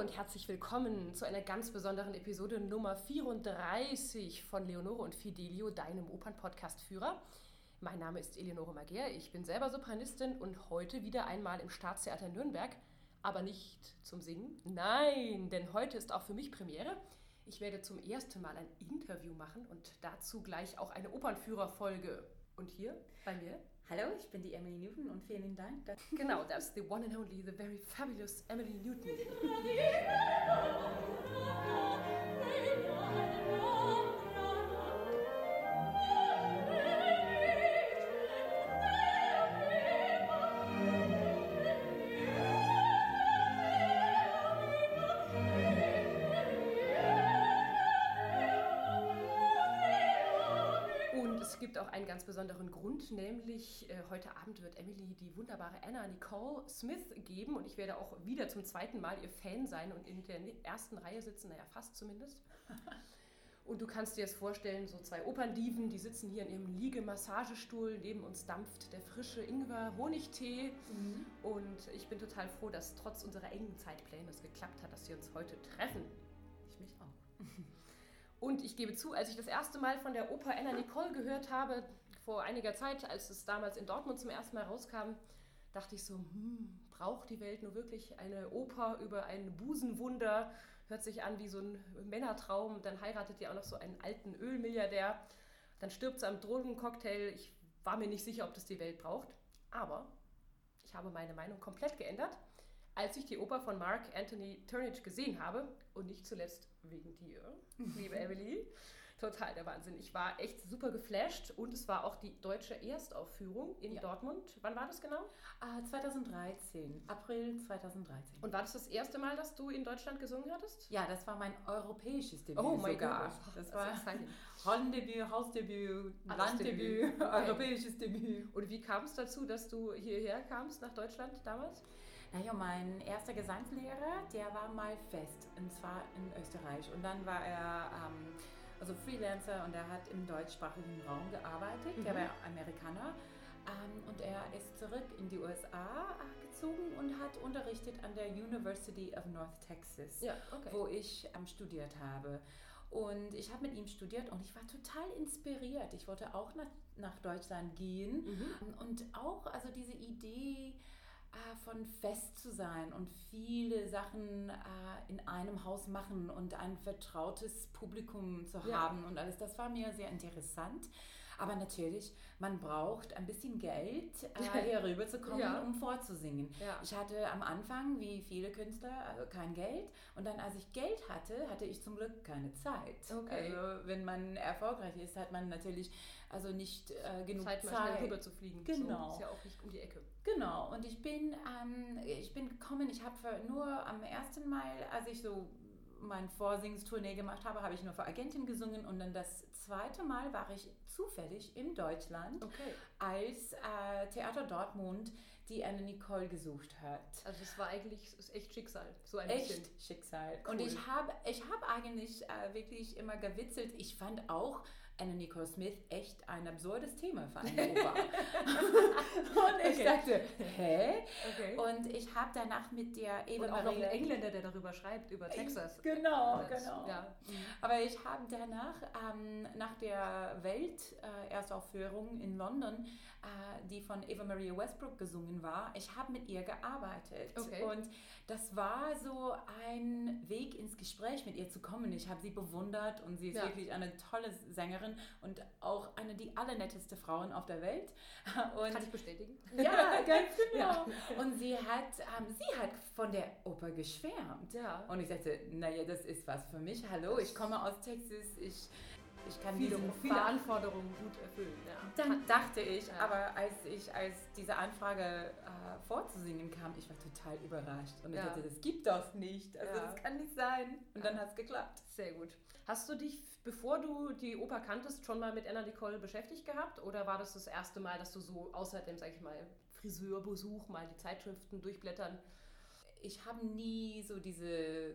und herzlich willkommen zu einer ganz besonderen Episode Nummer 34 von Leonore und Fidelio, deinem Opern-Podcast-Führer. Mein Name ist Eleonore Magier, ich bin selber Sopranistin und heute wieder einmal im Staatstheater Nürnberg, aber nicht zum Singen. Nein, denn heute ist auch für mich Premiere. Ich werde zum ersten Mal ein Interview machen und dazu gleich auch eine Opernführerfolge. Und hier bei mir Hallo, ich bin die Emily Newton und vielen Dank. Genau, das ist the one and only, the very fabulous Emily Newton. gibt auch einen ganz besonderen Grund, nämlich äh, heute Abend wird Emily die wunderbare Anna Nicole Smith geben und ich werde auch wieder zum zweiten Mal ihr Fan sein und in der ersten Reihe sitzen, naja, fast zumindest. Und du kannst dir das vorstellen, so zwei Operndiven, die sitzen hier in ihrem Liegemassagestuhl, neben uns dampft der frische Ingwer-Honigtee. Mhm. Und ich bin total froh, dass trotz unserer engen Zeitpläne es geklappt hat, dass wir uns heute treffen. Und ich gebe zu, als ich das erste Mal von der Oper Anna Nicole gehört habe, vor einiger Zeit, als es damals in Dortmund zum ersten Mal rauskam, dachte ich so, hm, braucht die Welt nur wirklich eine Oper über ein Busenwunder? Hört sich an wie so ein Männertraum. Dann heiratet ihr auch noch so einen alten Ölmilliardär. Dann stirbt sie am Drogencocktail. Ich war mir nicht sicher, ob das die Welt braucht. Aber ich habe meine Meinung komplett geändert als ich die Oper von Mark Anthony Turnage gesehen habe und nicht zuletzt wegen dir, liebe Emily. Total der Wahnsinn. Ich war echt super geflasht und es war auch die deutsche Erstaufführung in ja. Dortmund. Wann war das genau? Uh, 2013, April 2013. Und war das das erste Mal, dass du in Deutschland gesungen hattest? Ja, das war mein europäisches Debüt oh mein. Gott. Das, war Rollendebüt, Hausdebüt, Landdebüt, europäisches Debüt. Und wie kam es dazu, dass du hierher kamst nach Deutschland damals? Naja, mein erster Gesangslehrer, der war mal fest, und zwar in Österreich. Und dann war er ähm, also Freelancer und er hat im deutschsprachigen Raum gearbeitet. Mhm. Der war Amerikaner. Ähm, und er ist zurück in die USA äh, gezogen und hat unterrichtet an der University of North Texas, ja, okay. wo ich ähm, studiert habe. Und ich habe mit ihm studiert und ich war total inspiriert. Ich wollte auch nach, nach Deutschland gehen mhm. und auch also diese Idee, äh, von fest zu sein und viele Sachen äh, in einem Haus machen und ein vertrautes Publikum zu ja. haben und alles. Das war mir sehr interessant. Aber natürlich, man braucht ein bisschen Geld, äh, hier rüber zu kommen, ja. um vorzusingen. Ja. Ich hatte am Anfang, wie viele Künstler, also kein Geld. Und dann, als ich Geld hatte, hatte ich zum Glück keine Zeit. Okay. Also, wenn man erfolgreich ist, hat man natürlich also nicht äh, genug Zeit, Zeit. mal rüber zu fliegen. Genau. So, ist ja auch nicht um die Ecke. Genau. Und ich bin, ähm, ich bin gekommen, ich habe nur am ersten Mal, als ich so mein Vorsingstournee gemacht habe, habe ich nur für Agentin gesungen und dann das zweite Mal war ich zufällig in Deutschland, okay. als äh, Theater Dortmund die Anne Nicole gesucht hat. Also es war eigentlich echt Schicksal, so ein echt bisschen. Schicksal. Cool. Und ich habe ich hab eigentlich äh, wirklich immer gewitzelt. Ich fand auch Anna Nicole Smith echt ein absurdes Thema für eine Oper. und ich okay. dachte, hä? Okay. Und ich habe danach mit der Eva und auch Maria... noch ein Engländer, der darüber schreibt, über Texas. Genau, das, genau. Ja. Aber ich habe danach, ähm, nach der Welt-Erstaufführung äh, in London, äh, die von Eva Maria Westbrook gesungen war, ich habe mit ihr gearbeitet. Okay. Und das war so ein Weg ins Gespräch mit ihr zu kommen. Ich habe sie bewundert und sie ist ja. wirklich eine tolle Sängerin Schauspielerin und auch eine die allernetteste Frauen auf der Welt. Und Kann ich bestätigen? Ja, ganz genau. Ja. Und sie hat, ähm, sie hat von der Oper geschwärmt. Ja. Und ich sagte, naja, das ist was für mich. Hallo, ich komme aus Texas, ich ich kann viele, viele Anforderungen gut erfüllen. Ja. Dann dachte ich, ja. aber als ich als diese Anfrage äh, vorzusingen kam, ich war total überrascht und ja. ich dachte, das gibt das nicht, also das kann nicht sein. Und dann hat es geklappt. Sehr gut. Hast du dich, bevor du die Oper kanntest, schon mal mit Anna Nicole beschäftigt gehabt oder war das das erste Mal, dass du so außer dem, sag ich mal, Friseurbesuch mal die Zeitschriften durchblättern? Ich habe nie so diese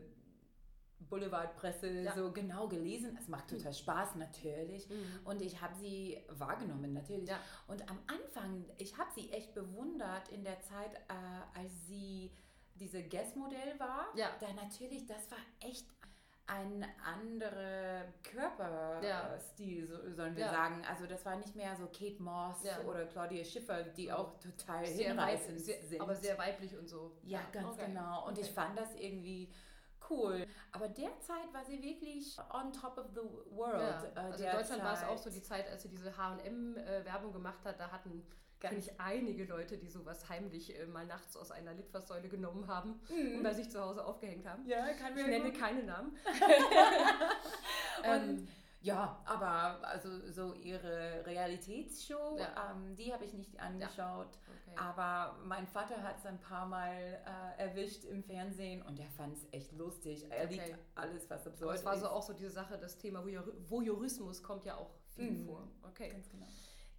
Boulevardpresse ja. so genau gelesen. Es macht total Spaß, natürlich. Mhm. Und ich habe sie wahrgenommen, natürlich. Ja. Und am Anfang, ich habe sie echt bewundert in der Zeit, äh, als sie diese Guest-Modell war, Ja. da natürlich, das war echt ein anderer Körperstil, so, sollen wir Ja. sagen. Also das war nicht mehr so Kate Moss Ja. oder Claudia Schiffer, die auch total Sehr hinreißend weib- sehr, sind. aber sehr weiblich und so. Ja, ganz okay. genau. Und ich Okay. fand das irgendwie cool. Aber derzeit war sie wirklich on top of the world. Ja, äh, also in Deutschland war es auch so die Zeit, als sie diese H&M-Werbung gemacht hat, da hatten kenne ich einige Leute, die sowas heimlich äh, mal nachts aus einer Litfaßsäule genommen haben Mhm. und bei sich zu Hause aufgehängt haben. Ja, kann Ich mir nenne gut- keine Namen. Und Ähm, ja, aber also so ihre Realitätsshow, Ja. ähm, die habe ich nicht angeschaut. okay. Aber mein Vater hat es ein paar Mal äh, erwischt im Fernsehen und er fand es echt lustig. Er Okay. liebt alles, was absurd es war ist. so auch so diese Sache, das Thema Voyeur Voyeurismus kommt ja auch viel Mhm. vor. Okay. Ganz genau.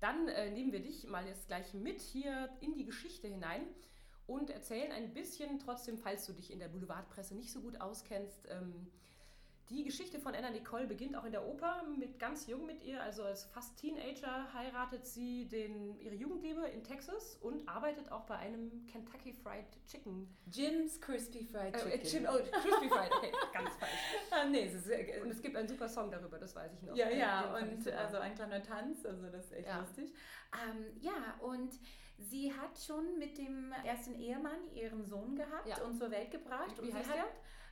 Dann äh, nehmen wir dich mal jetzt gleich mit hier in die Geschichte hinein und erzählen ein bisschen, trotzdem, falls du dich in der Boulevardpresse nicht so gut auskennst, ähm, die Geschichte von Anna Nicole beginnt auch in der Oper mit ganz jung mit ihr, also als fast Teenager heiratet sie den, ihre Jugendliebe in Texas und arbeitet auch bei einem Kentucky Fried Chicken. Jim's Crispy Fried Äh, Chicken. äh, Chim- oh, Crispy Fried, okay, ganz falsch. ah, nee, es ist, äh, Und es gibt einen super Song darüber, das weiß ich noch. Ja, Den ja, ich und also ein kleiner Tanz, also das ist echt Ja. lustig. Ähm, ja, und sie hat schon mit dem ersten Ehemann ihren Sohn gehabt Ja. und zur Welt gebracht. Wie und sie heißt hat, der?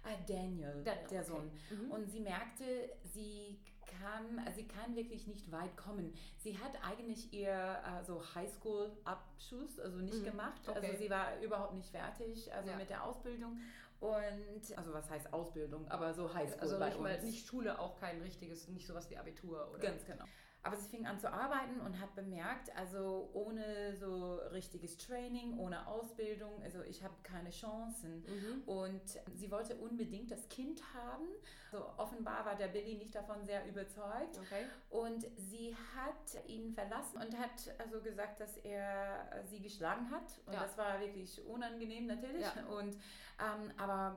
Äh, Daniel, Daniel, der okay. Sohn. Mhm. Und sie merkte, sie kann, also sie kann wirklich nicht weit kommen. Sie hat eigentlich ihr äh, so Highschool-Abschluss, also nicht Mhm, gemacht. okay. Also sie war überhaupt nicht fertig, also Ja. mit der Ausbildung. Und, also was heißt Ausbildung, aber so Highschool Also bei nicht, mal, uns. nicht Schule, auch kein richtiges, nicht sowas wie Abitur oder. Ganz genau. Aber sie fing an zu arbeiten und hat bemerkt, also ohne so richtiges Training, ohne Ausbildung, also ich habe keine Chancen. Mhm. Und sie wollte unbedingt das Kind haben. So offenbar war der Billy nicht davon sehr überzeugt. Okay. Und sie hat ihn verlassen und hat also gesagt, dass er sie geschlagen hat. Und Ja. das war wirklich unangenehm natürlich. Ja. Und, ähm, aber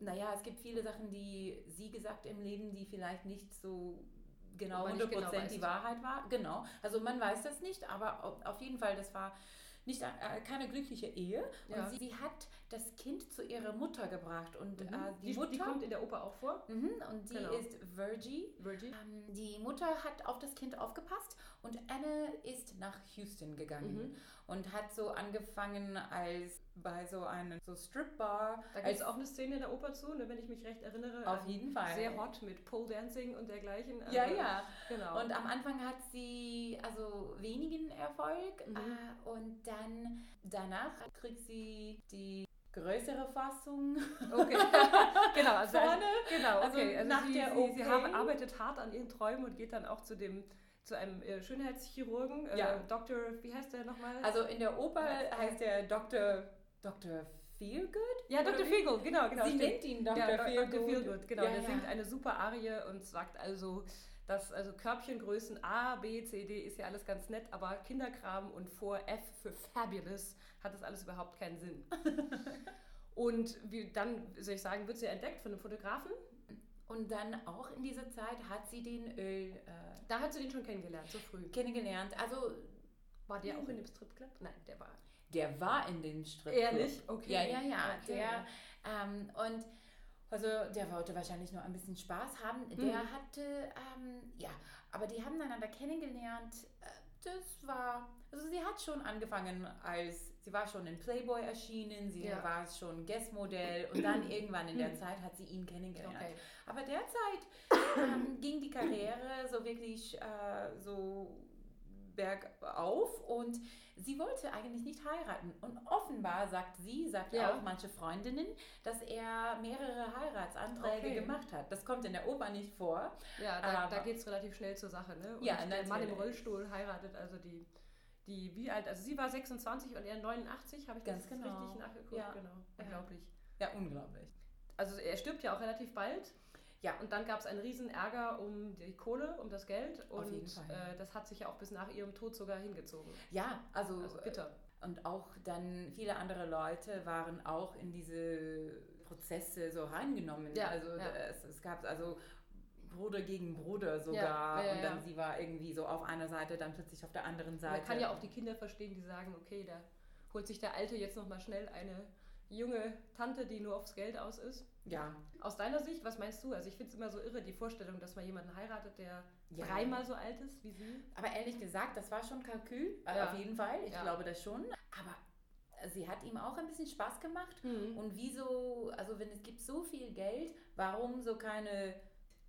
naja, es gibt viele Sachen, die sie gesagt im Leben, die vielleicht nicht so genau man nicht 100% genau weiß. die Wahrheit war. Genau. Also man weiß das nicht, aber au- auf jeden Fall, das war nicht äh, keine glückliche Ehe. Ja. Und sie, sie hat das Kind zu ihrer Mutter gebracht. Und Mhm. äh, die, die, Mutter... die kommt in der Oper auch vor. Mhm, und die Genau. ist Virgie. Virgie. Ähm, die Mutter hat auf das Kind aufgepasst und Anne ist nach Houston gegangen Mhm. und hat so angefangen als bei so einem so Stripbar. Da gibt als es auch eine Szene in der Oper zu, ne, wenn ich mich recht erinnere. auf an jeden Fall. Sehr hot mit Pole Dancing und dergleichen. Ja, Also, ja. Genau. Und am Anfang hat sie also wenigen Erfolg Mhm. äh, und dann danach kriegt sie die größere Fassung okay. genau, also, vorne. genau, also okay. Also nach sie, der sie, sie OP. haben, arbeitet hart an ihren Träumen und geht dann auch zu dem zu einem äh, Schönheitschirurgen, Ja. äh, Dr. Wie heißt der nochmal? Also in der Oper Ja. heißt er Dr. Dr. Feelgood. ja, Dr. Feelgood, genau, genau. sie stimmt. nennt ihn Dr. Ja, Feelgood. Dr. Feelgood, genau. Ja, der singt eine super Arie und sagt also, dass also Körbchengrößen A, B, C, D ist ja alles ganz nett, aber Kinderkram und vor F für Fabulous hat das alles überhaupt keinen Sinn. und wie, dann, soll ich sagen, wird sie entdeckt von einem Fotografen. Und dann auch in dieser Zeit hat sie den Öl äh, Da hat sie den schon kennengelernt, so früh. kennengelernt. Also War der auch in dem Stripclub? Nein, der war. der war in den Strip. Ehrlich? Okay. Ja, ja, ja. Der, ähm, und also der wollte wahrscheinlich nur ein bisschen Spaß haben. Mhm. Der hatte, ähm, ja, aber die haben einander kennengelernt. Äh, Das war, also sie hat schon angefangen als, sie war schon in Playboy erschienen, sie Ja. war schon Guestmodell und dann irgendwann in der Zeit hat sie ihn kennengelernt. Okay. Aber derzeit ähm, ging die Karriere so wirklich äh, so bergauf und sie wollte eigentlich nicht heiraten. Und offenbar sagt sie, sagt Ja. auch manche Freundinnen, dass er mehrere Heiratsanträge Okay. gemacht hat. Das kommt in der Oper nicht vor. Ja, da, Aber- da geht es relativ schnell zur Sache, ne? Und Ja, der Mann im. Rollstuhl heiratet also die, die, wie alt? Also sie war 26 und er 89, habe ich Ganz das genau. richtig nachgeguckt? Ja. Genau, unglaublich. Ja, unglaublich. Also er stirbt ja auch relativ bald. Ja. Und dann gab es einen riesen Ärger um die Kohle, um das Geld. Und äh, das hat sich ja auch bis nach ihrem Tod sogar hingezogen. Ja, also, Also bitter. Und auch dann viele andere Leute waren auch in diese Prozesse so reingenommen. Ja, also ja. Es, es gab also Bruder gegen Bruder sogar Ja, ja, und dann ja. sie war irgendwie so auf einer Seite, dann plötzlich auf der anderen Seite. Man kann ja auch die Kinder verstehen, die sagen, okay, da holt sich der Alte jetzt nochmal schnell eine junge Tante, die nur aufs Geld aus ist. Ja. Aus deiner Sicht, was meinst du? Also ich finde es immer so irre, die Vorstellung, dass man jemanden heiratet, der Ja. dreimal so alt ist wie sie. Aber ehrlich gesagt, das war schon Kalkül, äh, Ja. auf jeden Fall. Ich Ja. glaube das schon. Aber sie hat ihm auch ein bisschen Spaß gemacht. Mhm. Und wieso, also wenn es gibt so viel Geld, warum so keine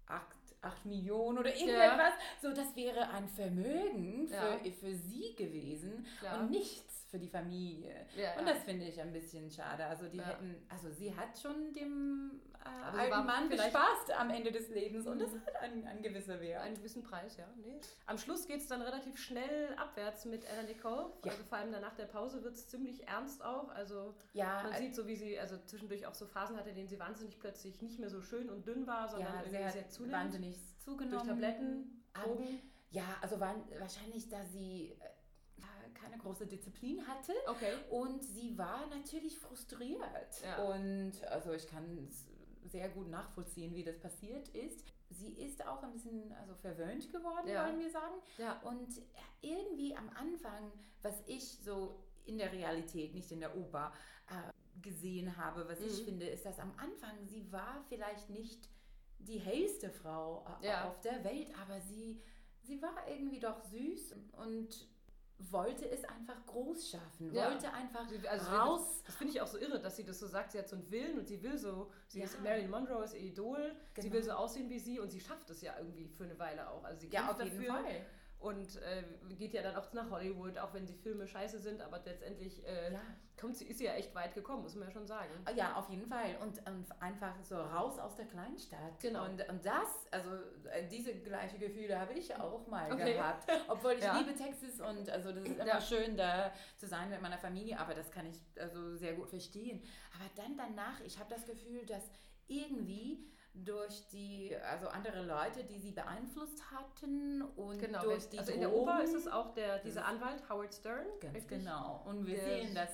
8, 8 Millionen oder irgendetwas? So, das wäre ein Vermögen für, für sie gewesen Klar. und nichts für die Familie. Ja, Und das finde ich ein bisschen schade. Also die Ja. hätten, also sie hat schon dem äh, alten Mann bespaßt am Ende des Lebens und Mhm. das hat einen, einen gewissen Wert. Einen gewissen Preis, ja. Nee. Am Schluss geht es dann relativ schnell abwärts mit Anna Nicole. Ja. Also vor allem dann nach der Pause wird es ziemlich ernst auch. Also ja, man äh, sieht so, wie sie also zwischendurch auch so Phasen hatte, in denen sie wahnsinnig plötzlich nicht mehr so schön und dünn war, sondern irgendwie sehr zunehmend. wahnsinnig zugenommen. Durch Tabletten, Drogen. Ja, also waren, wahrscheinlich, da sie äh, keine große Disziplin hatte. Okay. Und sie war natürlich frustriert. Ja. Und also ich kann es sehr gut nachvollziehen, wie das passiert ist. Sie ist auch ein bisschen also verwöhnt geworden, Ja. wollen wir sagen. Ja. Und irgendwie am Anfang, was ich so in der Realität, nicht in der Oper, äh, gesehen habe, was ich Mhm. finde, ist, dass am Anfang sie war vielleicht nicht die hellste Frau äh, Ja. auf der Welt, aber sie, sie war irgendwie doch süß und wollte es einfach groß schaffen, Ja. wollte einfach Sie- also raus. Das finde ich auch so irre, dass sie das so sagt. Sie hat so einen Willen und sie will so. Sie Ja. ist Marilyn Monroe ist ihr Idol. Sie Genau. will so aussehen wie sie und sie schafft es ja irgendwie für eine Weile auch. Also sie Ja, kämpft auf jeden dafür Fall. Und äh, geht ja dann auch nach Hollywood, auch wenn die Filme scheiße sind. Aber letztendlich äh, Ja. kommt sie, ist sie ja echt weit gekommen, muss man ja schon sagen. Ja, auf jeden Fall. Und, und einfach so raus aus der Kleinstadt. Genau. Und, und das, also äh, diese gleiche Gefühle habe ich auch mal Okay. gehabt. Obwohl ich Ja. liebe Texas und also das ist immer Ja. schön, da zu sein mit meiner Familie, aber das kann ich also sehr gut verstehen. Aber dann danach, ich habe das Gefühl, dass irgendwie durch die, also andere Leute, die sie beeinflusst hatten und Genau, durch die also in der Oper ist es auch der, dieser Anwalt, Howard Stern. Ganz richtig? genau. Und wir sehen das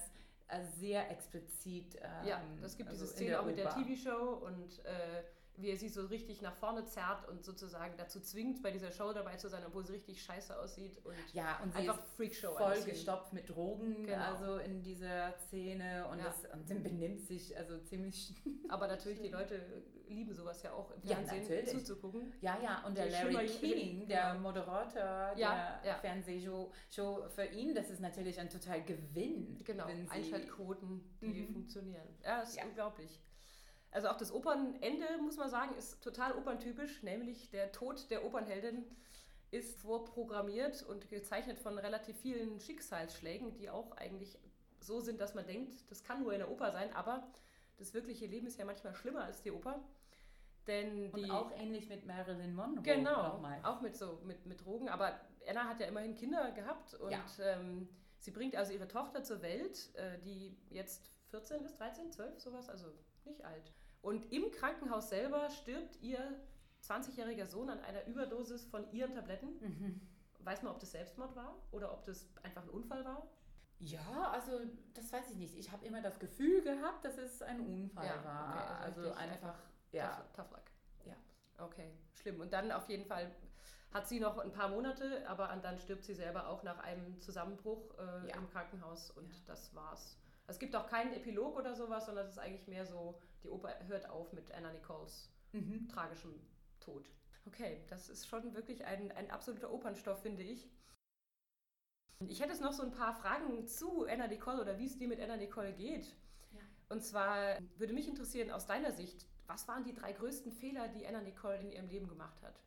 äh, sehr explizit. Ähm, Ja, es gibt also diese Szene auch mit der. TV-Show und äh, wie er sie so richtig nach vorne zerrt und sozusagen dazu zwingt, bei dieser Show dabei zu sein, obwohl sie richtig scheiße aussieht und Ja, und sie einfach ist Freakshow. voll gestopft mit Drogen, Genau. also in dieser Szene und, Ja. das, und dann benimmt sich also ziemlich. Aber natürlich, die Leute lieben sowas ja auch im Ja, Fernsehen natürlich. zuzugucken. Ja, ja, und der Die Larry King, der. Moderator Ja, der ja. Fernsehshow, Show, für ihn, das ist natürlich ein total Gewinn. Genau, Einschaltquoten, die Mhm. funktionieren. Ja, das ist Ja. unglaublich. Also auch das Opernende, muss man sagen, ist total operntypisch, nämlich der Tod der Opernheldin ist vorprogrammiert und gezeichnet von relativ vielen Schicksalsschlägen, die auch eigentlich so sind, dass man denkt, das kann nur in der Oper sein, aber das wirkliche Leben ist ja manchmal schlimmer als die Oper. Denn die Und auch ähnlich mit Marilyn Monroe. Genau, auch mit so mit, mit Drogen. Aber Anna hat ja immerhin Kinder gehabt und Ja. ähm, sie bringt also ihre Tochter zur Welt, äh, die jetzt 14 ist, 13, 12, sowas, also nicht alt. Und im Krankenhaus selber stirbt ihr 20-jähriger Sohn an einer Überdosis von ihren Tabletten. Mhm. Weiß man, ob das Selbstmord war oder ob das einfach ein Unfall war? Ja, also das weiß ich nicht. Ich habe immer das Gefühl gehabt, dass es ein Unfall Ja, war. okay, also also richtig einfach, ja. Tough, tough luck. Ja. Okay, schlimm. Und dann auf jeden Fall hat sie noch ein paar Monate, aber an- dann stirbt sie selber auch nach einem Zusammenbruch äh, Ja. im Krankenhaus und Ja. das war's. Es gibt auch keinen Epilog oder sowas, sondern es ist eigentlich mehr so, die Oper hört auf mit Anna Nicoles Mhm. tragischem Tod. Okay, das ist schon wirklich ein, ein absoluter Opernstoff, finde ich. Ich hätte jetzt noch so ein paar Fragen zu Anna Nicole oder wie es dir mit Anna Nicole geht. Ja. Und zwar würde mich interessieren, aus deiner Sicht, was waren die drei größten Fehler, die Anna Nicole in ihrem Leben gemacht hat?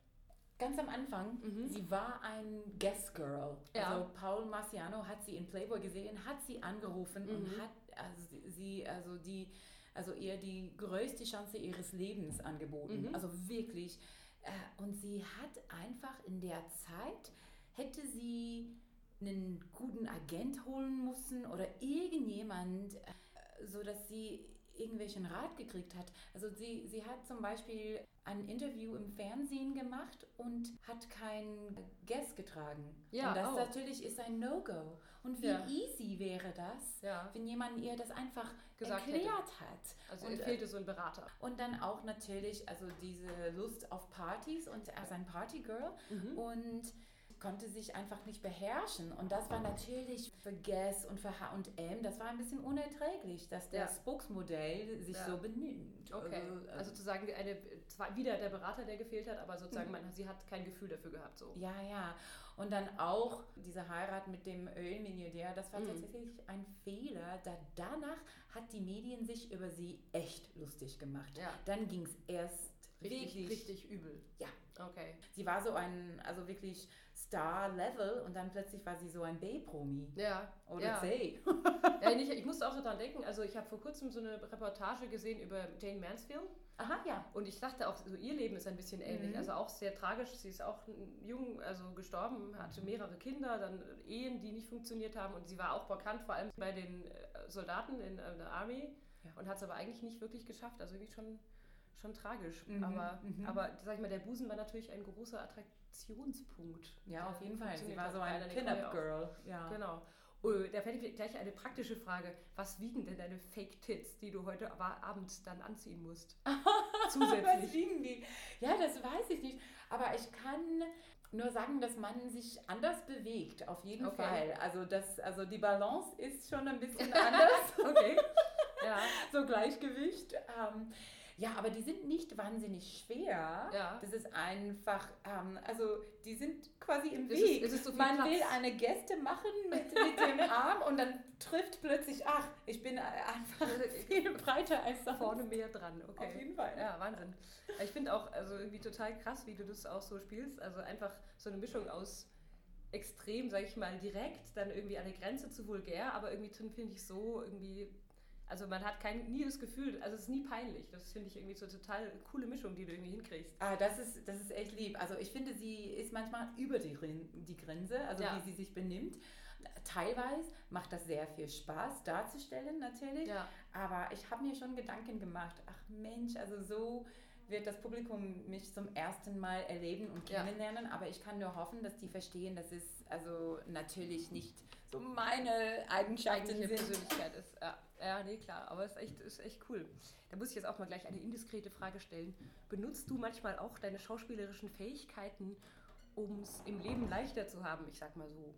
Ganz am Anfang, Mhm. sie war ein Guest Girl. Ja. Also Paul Marciano hat sie in Playboy gesehen, hat sie angerufen und Mhm. hat also sie- sie also die also ihr die größte Chance ihres Lebens angeboten. Mhm. Also wirklich. Äh, Und sie hat einfach in der Zeit hätte sie einen guten Agent holen müssen oder irgendjemand, äh, so dass sie irgendwelchen Rat gekriegt hat. Also sie, sie hat zum Beispiel ein Interview im Fernsehen gemacht und hat kein Guest getragen. Ja, und das oh. natürlich ist ein No-Go. Und wie Ja. easy wäre das, Ja, wenn jemand ihr das einfach Gesagt erklärt hat. also und, äh, fehlte so ein Berater. Und dann auch natürlich also diese Lust auf Partys und als ein Partygirl. Mhm. Und konnte sich einfach nicht beherrschen. Und das war natürlich für Guess und für H&M, das war ein bisschen unerträglich, dass der Ja. Spokesmodell sich Ja. so benimmt. Okay, Also, also sozusagen eine, zwar wieder der Berater, der gefehlt hat, aber sozusagen Mhm. man, sie hat kein Gefühl dafür gehabt. So. Ja, ja. Und dann auch diese Heirat mit dem Ölmilliardär, das war Mhm. tatsächlich ein Fehler. Da danach hat die Medien sich über sie echt lustig gemacht. Ja. Dann ging es erst Richtig, richtig übel. Ja. Okay. Sie war so ein, also wirklich Star-Level und dann plötzlich war sie so ein B-Promi. Ja. Oder ja. C. ja ich, ich musste auch so dran denken, also ich habe vor kurzem so eine Reportage gesehen über Jane Mansfield Aha, ja. und ich dachte auch, so ihr Leben ist ein bisschen ähnlich. Mhm. Also auch sehr tragisch. Sie ist auch jung, also gestorben, hatte mehrere Kinder, dann Ehen, die nicht funktioniert haben und sie war auch bekannt, vor allem bei den äh, Soldaten in äh, der Army Ja. und hat es aber eigentlich nicht wirklich geschafft. Also irgendwie schon, schon tragisch. Mhm, Aber, mhm. aber sag ich mal, der Busen war natürlich ein großer Attraktionspunkt. Ja, auf jeden Fall. Sie war so bei ein Anna Nicole auch. Pin-Up-Girl. Ja. Genau. Oh, da fände ich gleich eine praktische Frage. Was wiegen denn deine Fake-Tits, die du heute aber Abend dann anziehen musst? Was Zusätzlich. wiegen die? Ja, das weiß ich nicht. Aber ich kann nur sagen, dass man sich anders bewegt, auf jeden Okay. Fall. Also, das, also die Balance ist schon ein bisschen anders, Okay. Ja, so Gleichgewicht. Ähm, ja, aber die sind nicht wahnsinnig schwer. Ja. Das ist einfach, ähm, also die sind quasi im Es ist- Weg. es ist so viel Man Platz. will eine Geste machen mit, mit dem Arm und dann trifft plötzlich, ach, ich bin einfach viel breiter als da vorne mehr dran. Okay. Auf jeden Fall. Ja, Wahnsinn. Ich finde auch also irgendwie total krass, wie du das auch so spielst. Also einfach so eine Mischung aus extrem, sag ich mal, direkt, dann irgendwie an der Grenze zu vulgär, aber irgendwie drin finde ich so irgendwie. Also man hat kein, nie das Gefühl, also es ist nie peinlich. Das finde ich irgendwie so total coole Mischung, die du irgendwie hinkriegst. Ah, das ist, das ist echt lieb. Also ich finde, sie ist manchmal über die, die Grenze, also Ja. wie sie sich benimmt. Teilweise macht das sehr viel Spaß darzustellen natürlich, Ja. aber ich habe mir schon Gedanken gemacht, ach Mensch, also so wird das Publikum mich zum ersten Mal erleben und Ja. kennenlernen, aber ich kann nur hoffen, dass die verstehen, dass es also natürlich nicht so meine Eigenschaften eigentliche sind. Persönlichkeit ist. Ja, ja nee, klar, aber es ist echt, ist echt cool. Da muss ich jetzt auch mal gleich eine indiskrete Frage stellen. Benutzt du manchmal auch deine schauspielerischen Fähigkeiten, um es im Leben leichter zu haben? Ich sag mal so,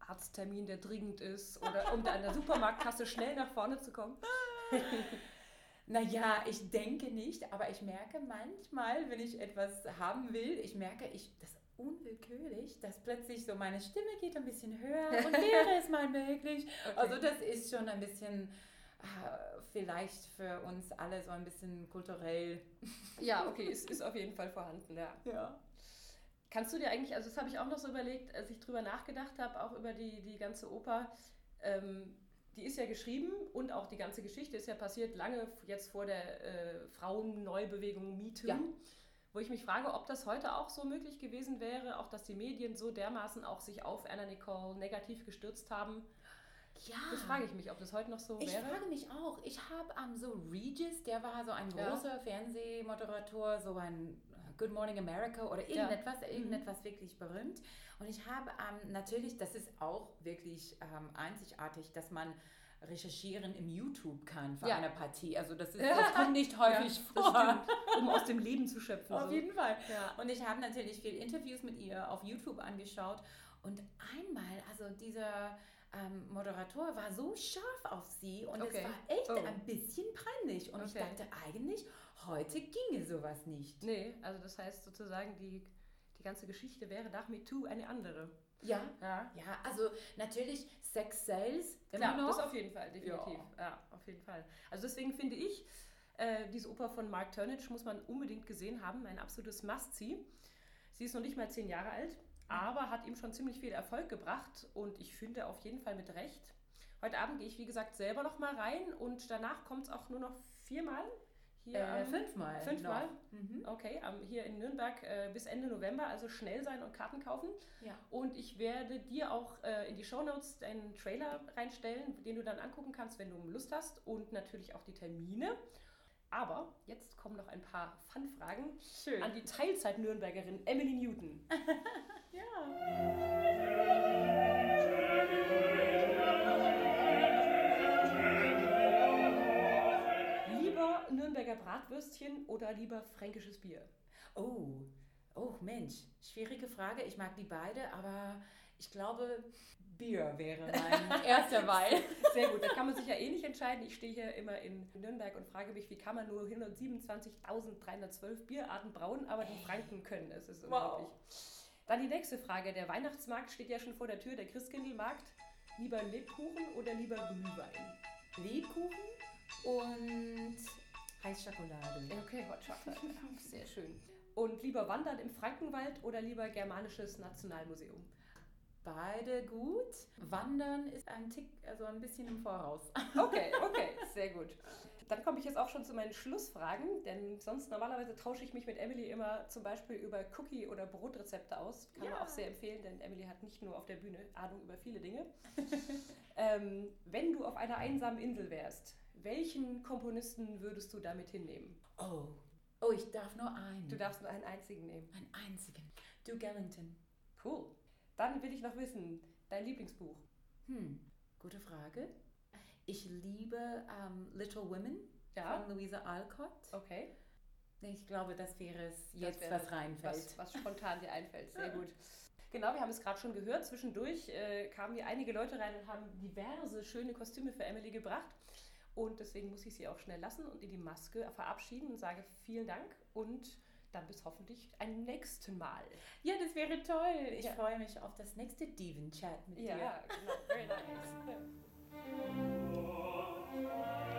Arzttermin, der dringend ist, oder um da an der Supermarktkasse schnell nach vorne zu kommen? Naja, ich denke nicht, aber ich merke manchmal, wenn ich etwas haben will, ich merke, ich das unwillkürlich, dass plötzlich so meine Stimme geht ein bisschen höher und wäre es mal möglich. Okay. Also das ist schon ein bisschen äh, vielleicht für uns alle so ein bisschen kulturell. Ja, okay, ist, ist auf jeden Fall vorhanden, ja. Ja. Kannst du dir eigentlich, also das habe ich auch noch so überlegt, als ich drüber nachgedacht habe, auch über die, die ganze Oper, ähm, die ist ja geschrieben und auch die ganze Geschichte ist ja passiert lange jetzt vor der äh, Frauenneubewegung MeToo. Ja. Wo ich mich frage, ob das heute auch so möglich gewesen wäre, auch dass die Medien so dermaßen auch sich auf Anna Nicole negativ gestürzt haben. Ja. Das frage ich mich, ob das heute noch so Ich wäre. frage mich auch. Ich habe ähm, so Regis, der war so ein Ja. großer Fernsehmoderator, so ein Good Morning America oder Ja. irgendetwas, Mhm. irgendetwas wirklich berühmt. Und ich habe ähm, natürlich, das ist auch wirklich ähm, einzigartig, dass man recherchieren im YouTube kann für Ja. eine Partie. Also das, ist, das kommt nicht häufig das vor. um aus dem Leben zu schöpfen. Auf so. jeden Fall. Ja. Und ich habe natürlich viele Interviews mit ihr auf YouTube angeschaut. Und einmal, also dieser ähm, Moderator war so scharf auf sie und Okay. es war echt Oh. ein bisschen peinlich. Und ich Okay. dachte eigentlich, heute ginge sowas nicht. Nee, also das heißt sozusagen, die, die ganze Geschichte wäre nach MeToo eine andere. Ja. Ja. Ja, also natürlich Sex Sales Klar, noch. das auf jeden Fall, definitiv. Ja, auf jeden Fall. Also deswegen finde ich, äh, diese Oper von Mark Turnage muss man unbedingt gesehen haben, ein absolutes Must-See. Sie ist noch nicht mal zehn Jahre alt, aber hat ihm schon ziemlich viel Erfolg gebracht und ich finde auf jeden Fall mit Recht. Heute Abend gehe ich, wie gesagt, selber noch mal rein und danach kommt es auch nur noch viermal hier äh, fünfmal. Fünfmal? Mhm. Okay, am- hier in Nürnberg äh, bis Ende November, also schnell sein und Karten kaufen. Ja. Und ich werde dir auch äh, in die Shownotes deinen Trailer reinstellen, den du dann angucken kannst, wenn du Lust hast. Und natürlich auch die Termine. Aber jetzt kommen noch ein paar Fun-Fragen an die Teilzeit-Nürnbergerin Emily Newton. ja. Nürnberger Bratwürstchen oder lieber fränkisches Bier? Oh, Oh Mensch, schwierige Frage. Ich mag die beide, aber ich glaube, Bier wäre mein erster Wein. Sehr gut, da kann man sich ja eh nicht entscheiden. Ich stehe hier immer in Nürnberg und frage mich, wie kann man nur 127.312 Bierarten brauen, aber die Franken können es. ist unglaublich. Wow. Dann die nächste Frage. Der Weihnachtsmarkt steht ja schon vor der Tür, der Christkindlmarkt. Lieber Lebkuchen oder lieber Glühwein? Lebkuchen und Heißschokolade. Okay, Hot Chocolate. Sehr schön. Und lieber wandern im Frankenwald oder lieber germanisches Nationalmuseum? Beide gut. Wandern ist ein Tick, also ein bisschen im Voraus. Okay, okay, sehr gut. Dann komme ich jetzt auch schon zu meinen Schlussfragen, denn sonst normalerweise tausche ich mich mit Emily immer zum Beispiel über Cookie- oder Brotrezepte aus. Kann ja. man auch sehr empfehlen, denn Emily hat nicht nur auf der Bühne Ahnung über viele Dinge. ähm, wenn du auf einer einsamen Insel wärst, welchen Komponisten würdest du damit hinnehmen? Oh, oh, ich darf nur einen. Du darfst nur einen einzigen nehmen. Einen einzigen. Duke Ellington. Cool. Dann will ich noch wissen, dein Lieblingsbuch. Hm, gute Frage. Ich liebe um, ähm, Little Women ja. von Louisa Alcott. Okay. Ich glaube, das wäre es jetzt, wäre was reinfällt. Was, was spontan dir einfällt. Sehr gut. Genau, wir haben es gerade schon gehört. Zwischendurch äh, kamen hier einige Leute rein und haben diverse schöne Kostüme für Emily gebracht. Und deswegen muss ich sie auch schnell lassen und in die Maske verabschieden und sage vielen Dank und dann bis hoffentlich ein nächsten Mal. Ja, das wäre toll. Ich ja. freue mich auf das nächste Diven-Chat mit ja, dir. Ja, genau. Very nice.